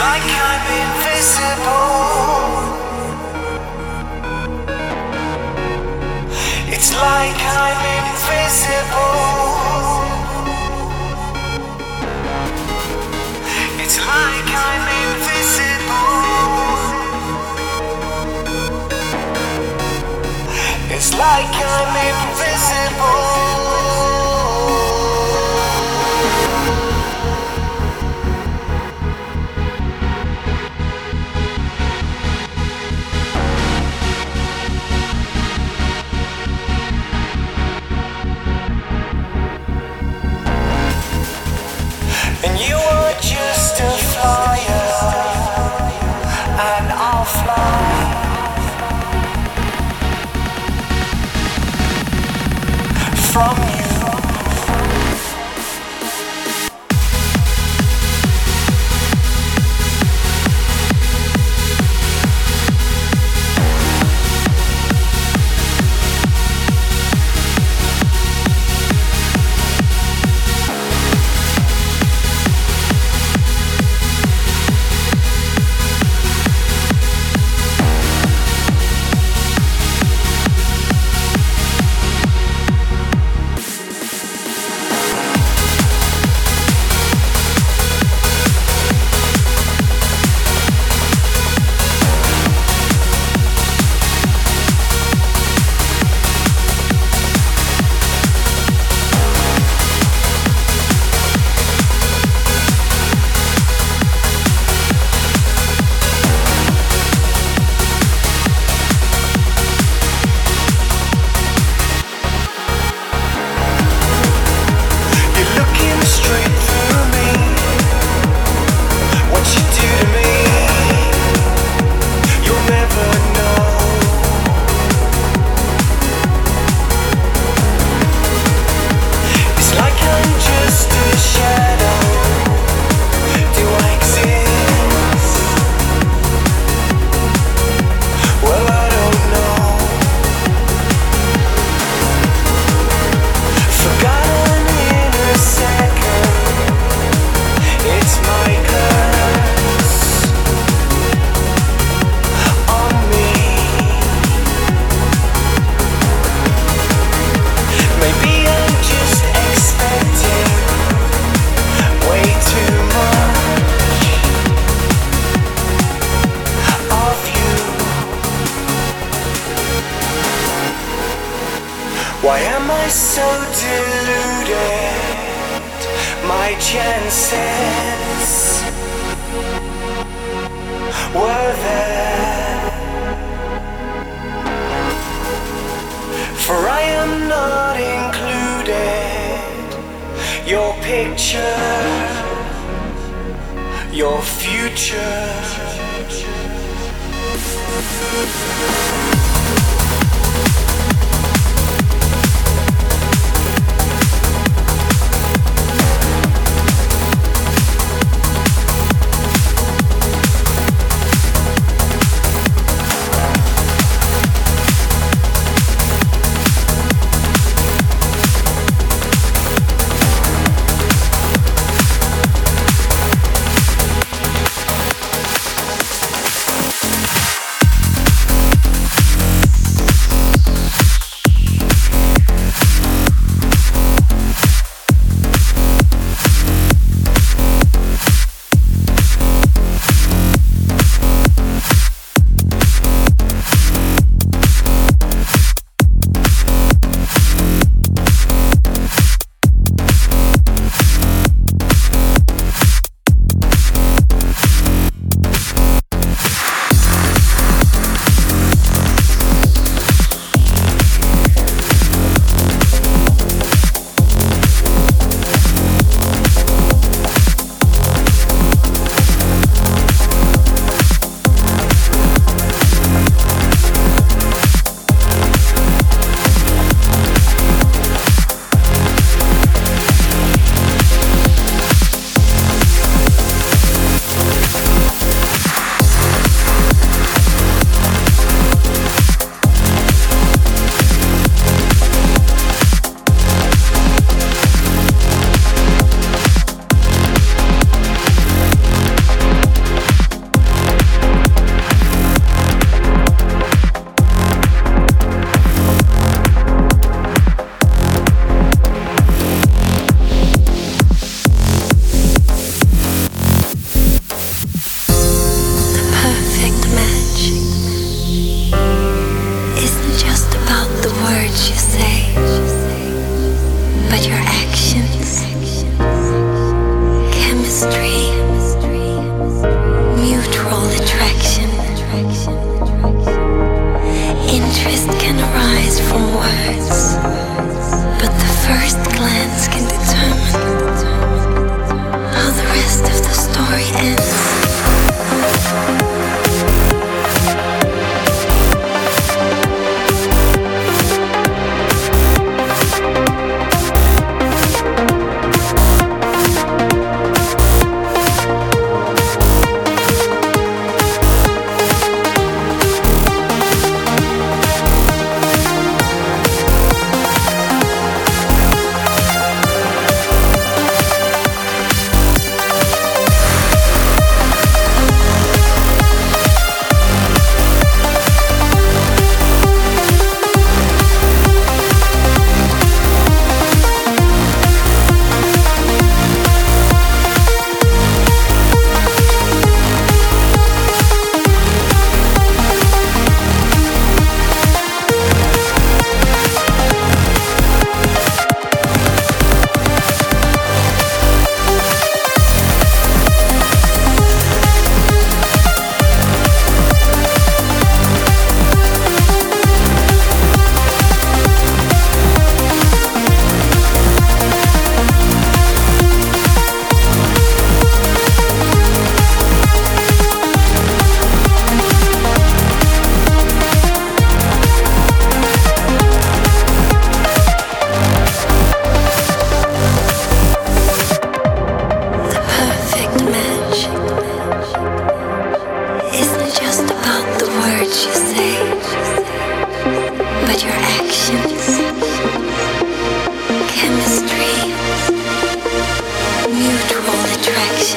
like I'm invisible. It's like I'm invisible. It's like I'm invisible. It's like I'm invisible.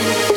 Thank you.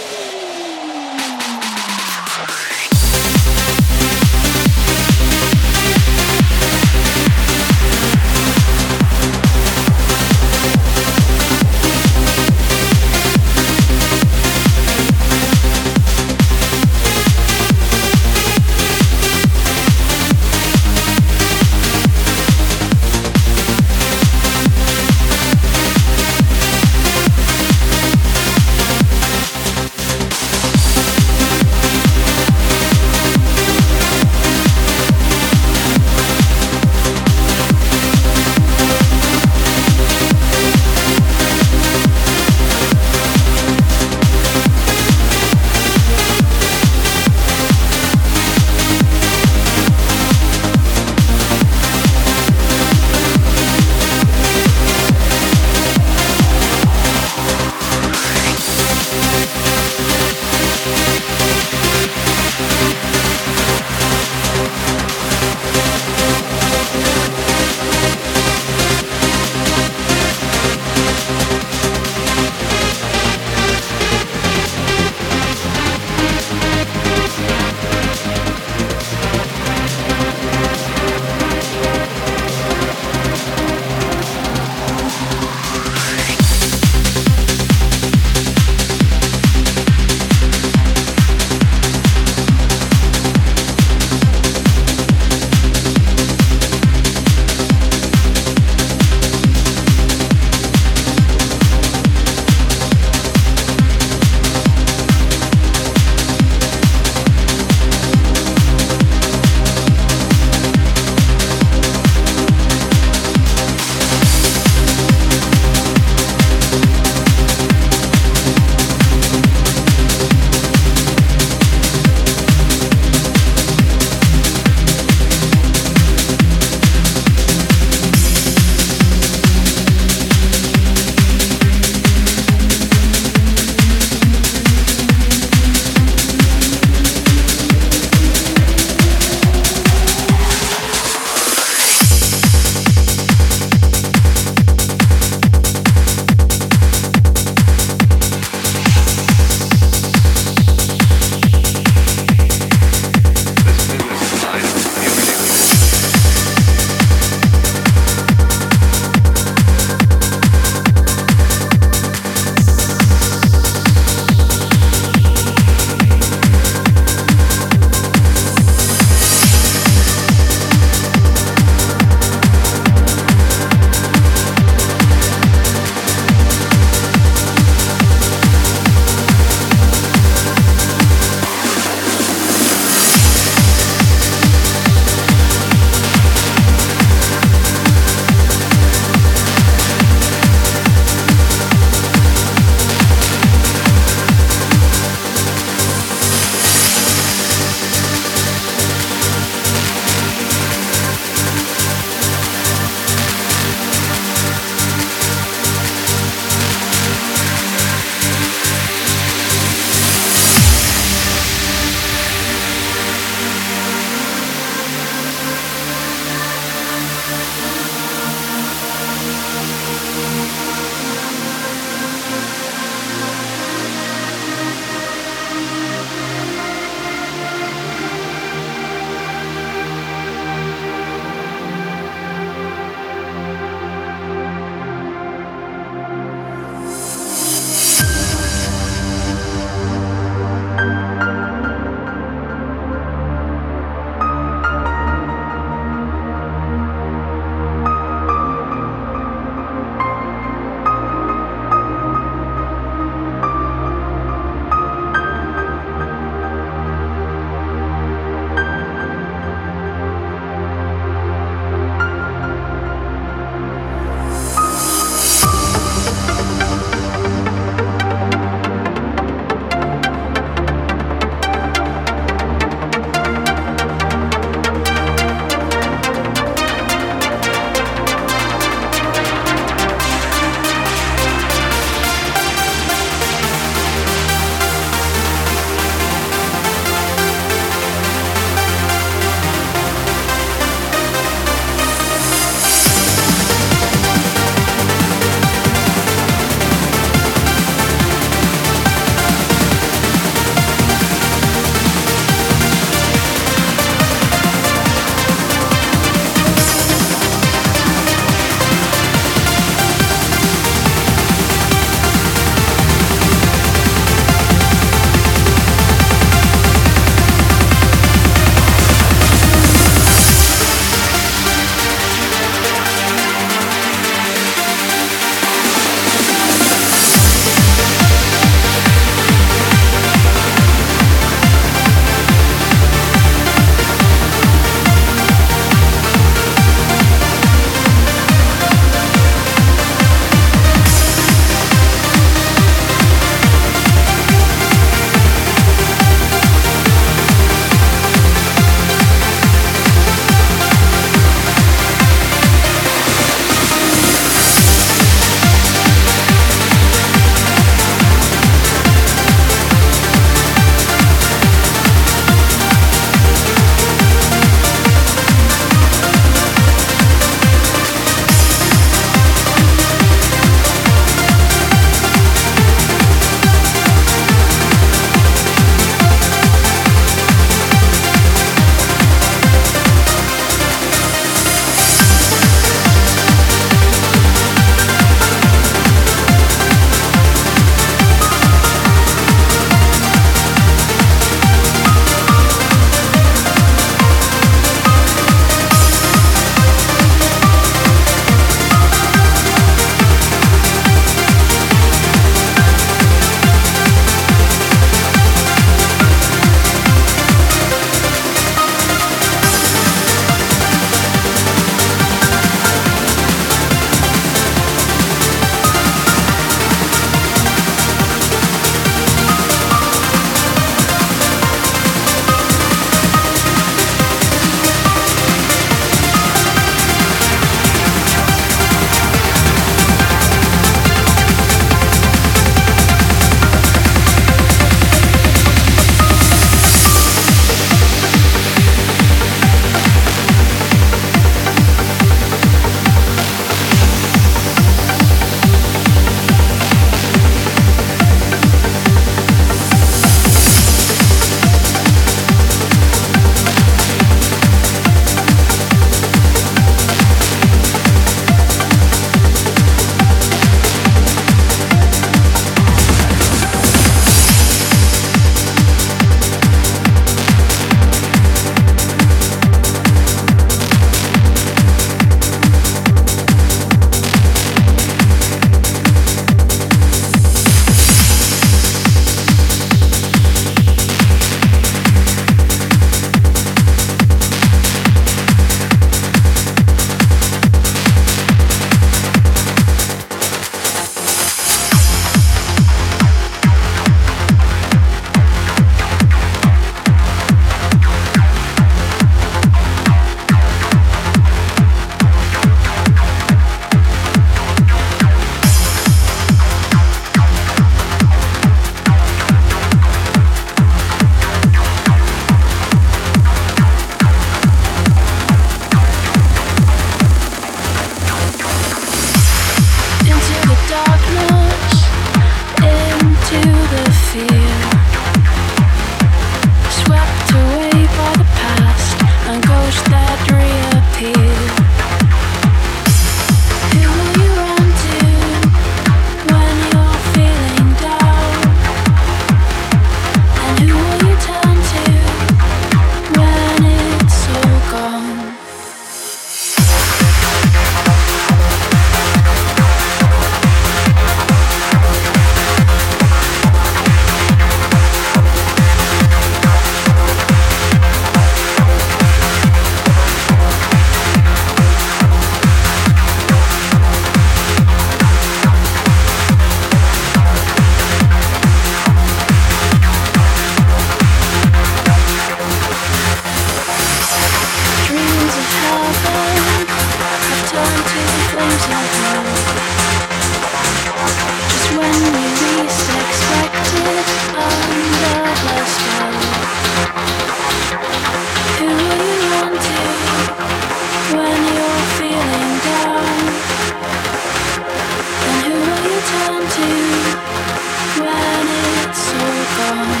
love.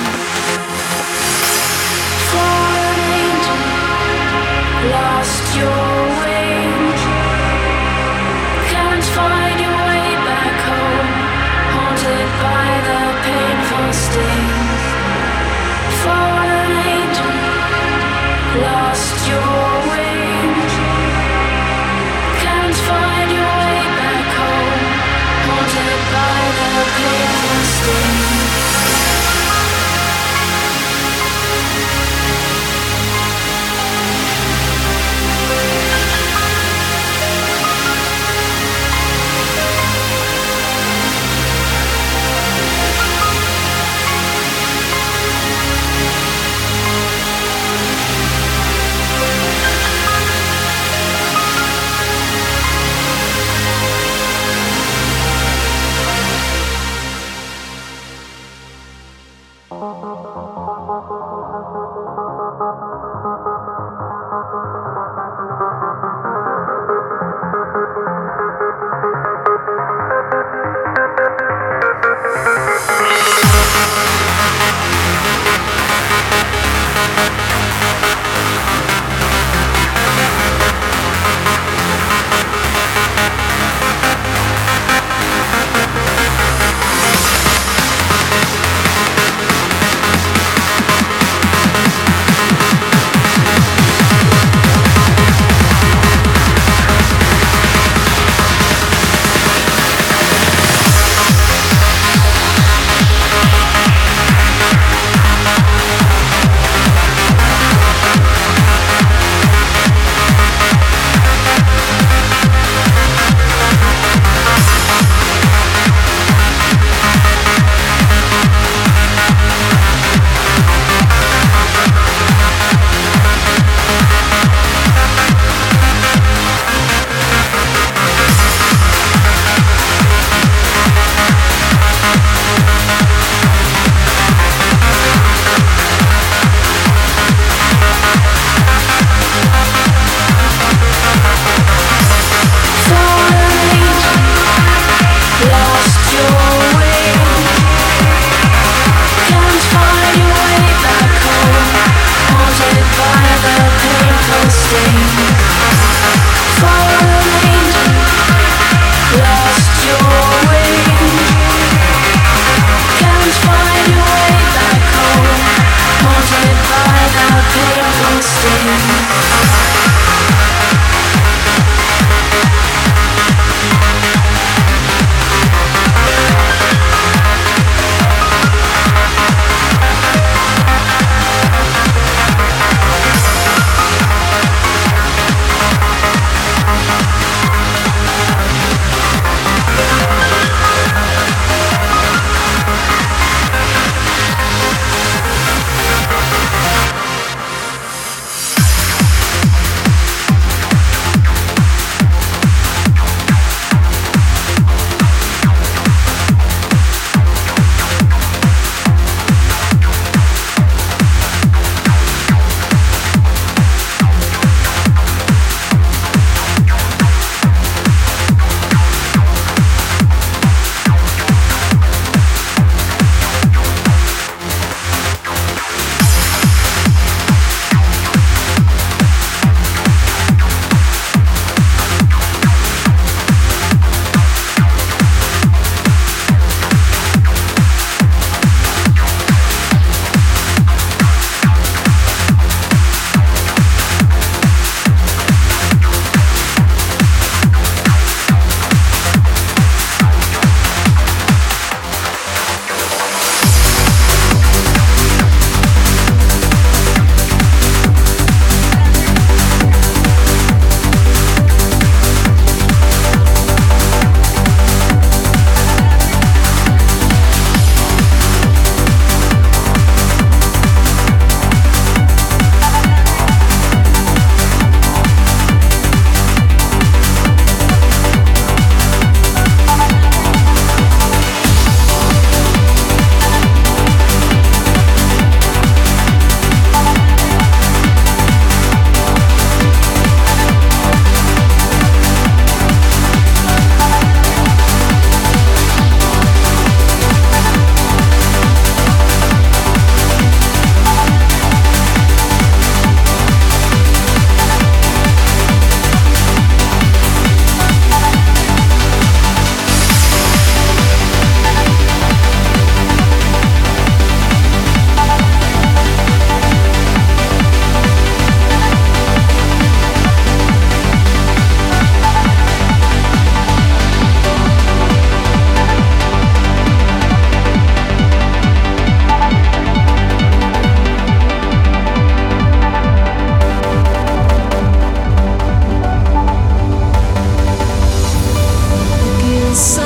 canção.